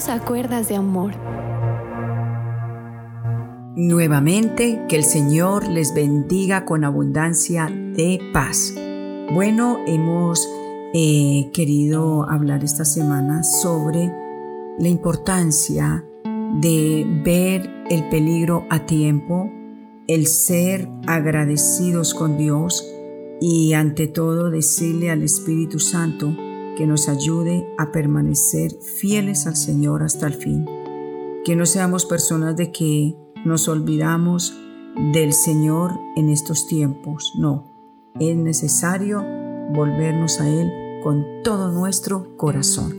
Dios a cuerdas de amor. Nuevamente, que el Señor les bendiga con abundancia de paz. Bueno, hemos eh, querido hablar esta semana sobre la importancia de ver el peligro a tiempo, el ser agradecidos con Dios y ante todo decirle al Espíritu Santo que nos ayude a permanecer fieles al Señor hasta el fin. Que no seamos personas de que nos olvidamos del Señor en estos tiempos. No, es necesario volvernos a Él con todo nuestro corazón.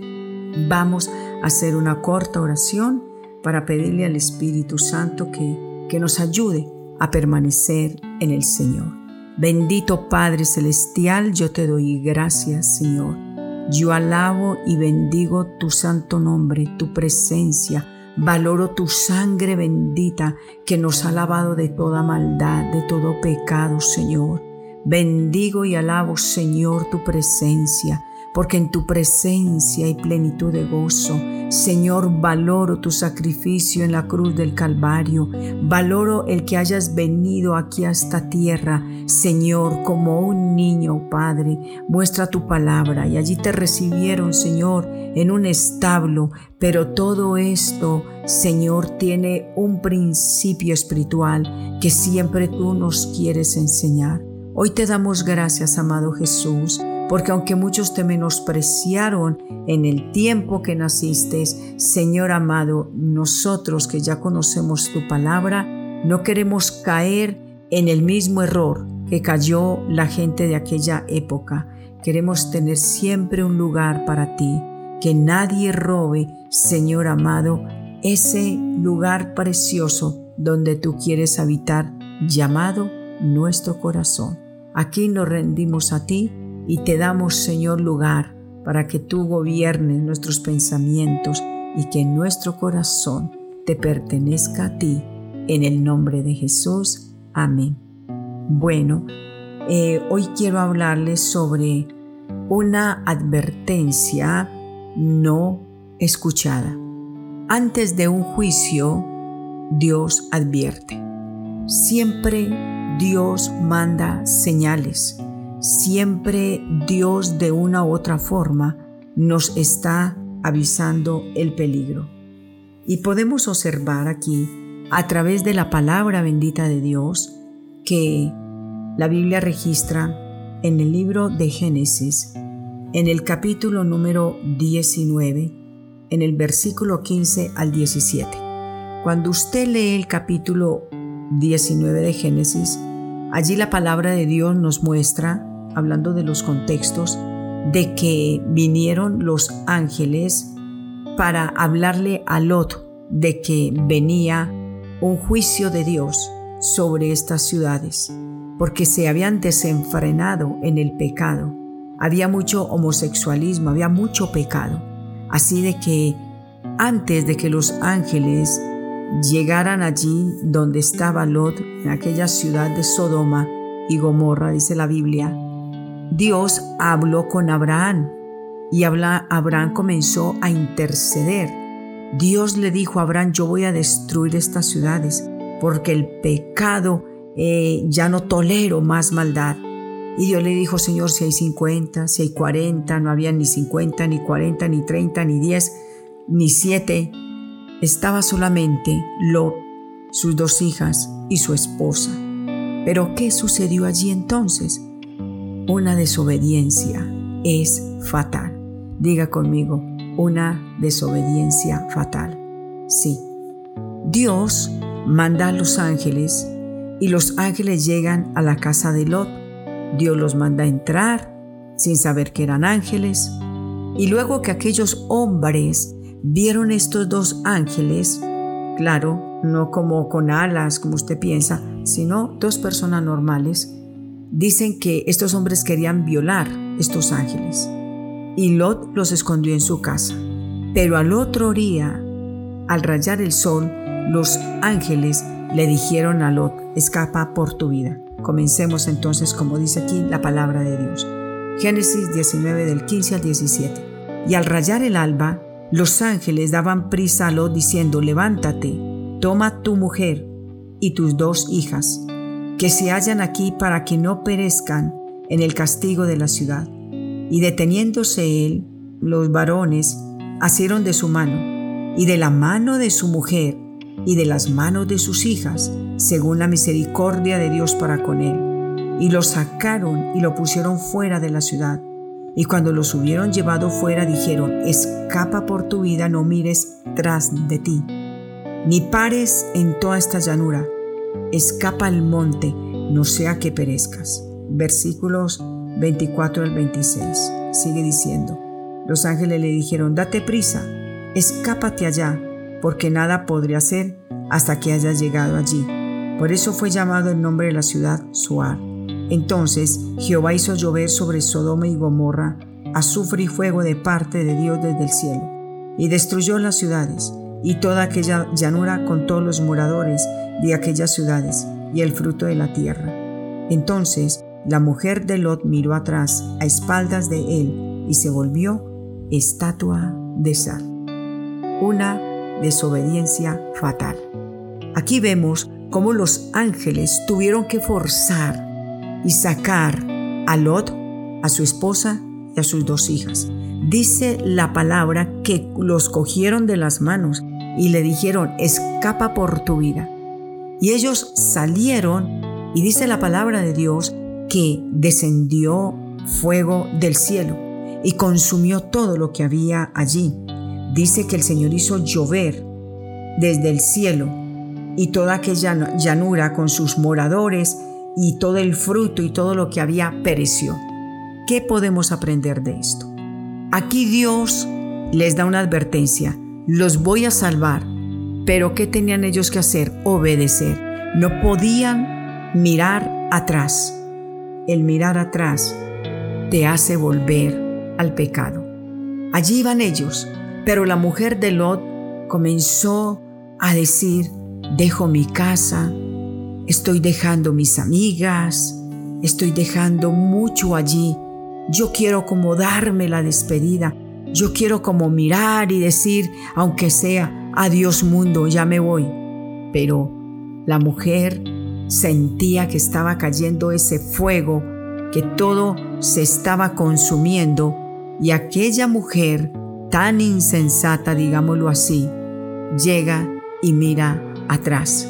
Vamos a hacer una corta oración para pedirle al Espíritu Santo que, que nos ayude a permanecer en el Señor. Bendito Padre Celestial, yo te doy gracias, Señor. Yo alabo y bendigo tu santo nombre, tu presencia. Valoro tu sangre bendita que nos ha lavado de toda maldad, de todo pecado, Señor. Bendigo y alabo, Señor, tu presencia porque en tu presencia hay plenitud de gozo. Señor, valoro tu sacrificio en la cruz del Calvario. Valoro el que hayas venido aquí a esta tierra, Señor, como un niño, Padre. Muestra tu palabra y allí te recibieron, Señor, en un establo. Pero todo esto, Señor, tiene un principio espiritual que siempre tú nos quieres enseñar. Hoy te damos gracias, amado Jesús porque aunque muchos te menospreciaron en el tiempo que naciste, Señor amado, nosotros que ya conocemos tu palabra, no queremos caer en el mismo error que cayó la gente de aquella época. Queremos tener siempre un lugar para ti, que nadie robe, Señor amado, ese lugar precioso donde tú quieres habitar, llamado nuestro corazón. Aquí nos rendimos a ti y te damos, Señor, lugar para que tú gobiernes nuestros pensamientos y que nuestro corazón te pertenezca a ti. En el nombre de Jesús. Amén. Bueno, eh, hoy quiero hablarles sobre una advertencia no escuchada. Antes de un juicio, Dios advierte. Siempre Dios manda señales Siempre Dios de una u otra forma nos está avisando el peligro. Y podemos observar aquí, a través de la palabra bendita de Dios, que la Biblia registra en el libro de Génesis, en el capítulo número 19, en el versículo 15 al 17. Cuando usted lee el capítulo 19 de Génesis, allí la palabra de Dios nos muestra hablando de los contextos, de que vinieron los ángeles para hablarle a Lot de que venía un juicio de Dios sobre estas ciudades, porque se habían desenfrenado en el pecado. Había mucho homosexualismo, había mucho pecado. Así de que antes de que los ángeles llegaran allí donde estaba Lot, en aquella ciudad de Sodoma y Gomorra, dice la Biblia, Dios habló con Abraham y Abraham comenzó a interceder. Dios le dijo a Abraham, yo voy a destruir estas ciudades porque el pecado eh, ya no tolero más maldad. Y Dios le dijo, Señor, si hay 50, si hay 40, no había ni 50, ni 40, ni 30, ni 10, ni 7. Estaba solamente Lot, sus dos hijas y su esposa. Pero ¿qué sucedió allí entonces? Una desobediencia es fatal. Diga conmigo, una desobediencia fatal. Sí. Dios manda a los ángeles y los ángeles llegan a la casa de Lot. Dios los manda a entrar sin saber que eran ángeles. Y luego que aquellos hombres vieron estos dos ángeles, claro, no como con alas, como usted piensa, sino dos personas normales, Dicen que estos hombres querían violar estos ángeles y Lot los escondió en su casa. Pero al otro día, al rayar el sol, los ángeles le dijeron a Lot, escapa por tu vida. Comencemos entonces, como dice aquí la palabra de Dios. Génesis 19 del 15 al 17. Y al rayar el alba, los ángeles daban prisa a Lot diciendo, levántate, toma tu mujer y tus dos hijas, que se hallan aquí para que no perezcan en el castigo de la ciudad. Y deteniéndose él, los varones asieron de su mano, y de la mano de su mujer, y de las manos de sus hijas, según la misericordia de Dios para con él. Y lo sacaron y lo pusieron fuera de la ciudad y cuando los hubieron llevado fuera dijeron, escapa por tu vida, no mires tras de ti, ni pares en toda esta llanura, escapa al monte, no sea que perezcas. Versículos 24 al 26. Sigue diciendo, los ángeles le dijeron, date prisa, escápate allá, porque nada podría hacer hasta que haya llegado allí. Por eso fue llamado el nombre de la ciudad Suar entonces Jehová hizo llover sobre Sodoma y Gomorra azufre y fuego de parte de Dios desde el cielo, y destruyó las ciudades y toda aquella llanura con todos los moradores de aquellas ciudades y el fruto de la tierra. Entonces la mujer de Lot miró atrás a espaldas de él y se volvió estatua de sal. Una desobediencia fatal. Aquí vemos cómo los ángeles tuvieron que forzar y sacar a Lot, a su esposa y a sus dos hijas. Dice la palabra que los cogieron de las manos y le dijeron, escapa por tu vida. Y ellos salieron y dice la palabra de Dios que descendió fuego del cielo y consumió todo lo que había allí. Dice que el Señor hizo llover desde el cielo y toda aquella llanura con sus moradores y todo el fruto y todo lo que había pereció. ¿Qué podemos aprender de esto? Aquí Dios les da una advertencia, los voy a salvar, pero ¿qué tenían ellos que hacer? Obedecer. No podían mirar atrás. El mirar atrás te hace volver al pecado. Allí iban ellos, pero la mujer de Lot comenzó a decir, dejo mi casa, Estoy dejando mis amigas, estoy dejando mucho allí. Yo quiero como darme la despedida. Yo quiero como mirar y decir, aunque sea, adiós mundo, ya me voy. Pero la mujer sentía que estaba cayendo ese fuego, que todo se estaba consumiendo y aquella mujer tan insensata, digámoslo así, llega y mira atrás.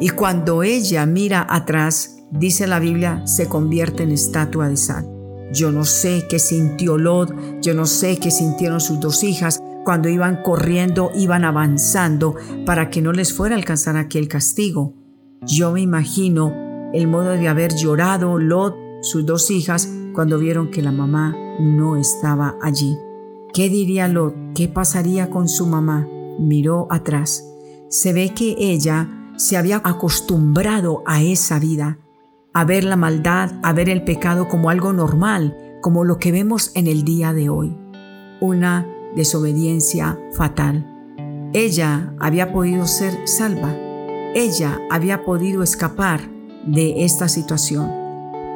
Y cuando ella mira atrás, dice la Biblia, se convierte en estatua de sal. Yo no sé qué sintió Lot, yo no sé qué sintieron sus dos hijas cuando iban corriendo, iban avanzando para que no les fuera a alcanzar aquel castigo. Yo me imagino el modo de haber llorado Lot, sus dos hijas, cuando vieron que la mamá no estaba allí. ¿Qué diría Lot? ¿Qué pasaría con su mamá? Miró atrás. Se ve que ella se había acostumbrado a esa vida, a ver la maldad, a ver el pecado como algo normal, como lo que vemos en el día de hoy. Una desobediencia fatal. Ella había podido ser salva. Ella había podido escapar de esta situación.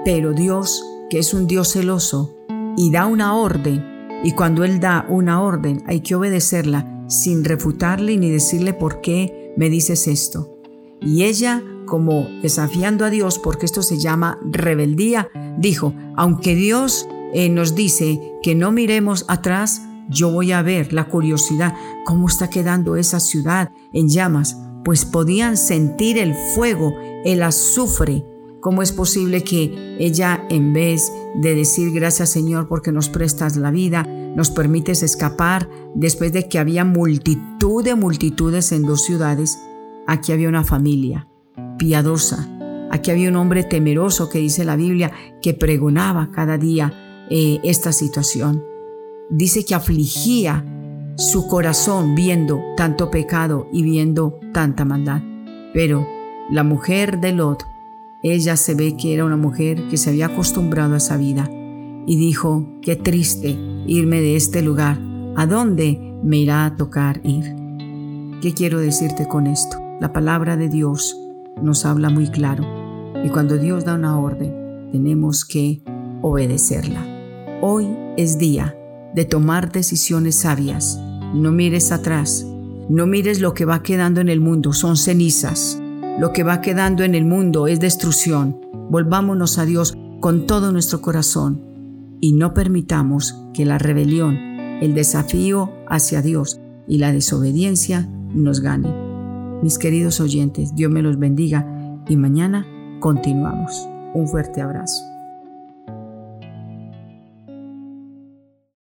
Pero Dios, que es un Dios celoso y da una orden, y cuando Él da una orden hay que obedecerla sin refutarle ni decirle por qué me dices esto. Y ella, como desafiando a Dios, porque esto se llama rebeldía, dijo, aunque Dios eh, nos dice que no miremos atrás, yo voy a ver la curiosidad, cómo está quedando esa ciudad en llamas, pues podían sentir el fuego, el azufre. ¿Cómo es posible que ella, en vez de decir gracias Señor porque nos prestas la vida, nos permites escapar después de que había multitud de multitudes en dos ciudades, Aquí había una familia piadosa. Aquí había un hombre temeroso que dice la Biblia que pregonaba cada día eh, esta situación. Dice que afligía su corazón viendo tanto pecado y viendo tanta maldad. Pero la mujer de Lot, ella se ve que era una mujer que se había acostumbrado a esa vida y dijo, qué triste irme de este lugar, ¿a dónde me irá a tocar ir? ¿Qué quiero decirte con esto? La palabra de Dios nos habla muy claro y cuando Dios da una orden tenemos que obedecerla. Hoy es día de tomar decisiones sabias, no mires atrás, no mires lo que va quedando en el mundo, son cenizas. Lo que va quedando en el mundo es destrucción. Volvámonos a Dios con todo nuestro corazón y no permitamos que la rebelión, el desafío hacia Dios y la desobediencia nos gane. Mis queridos oyentes, Dios me los bendiga y mañana continuamos. Un fuerte abrazo.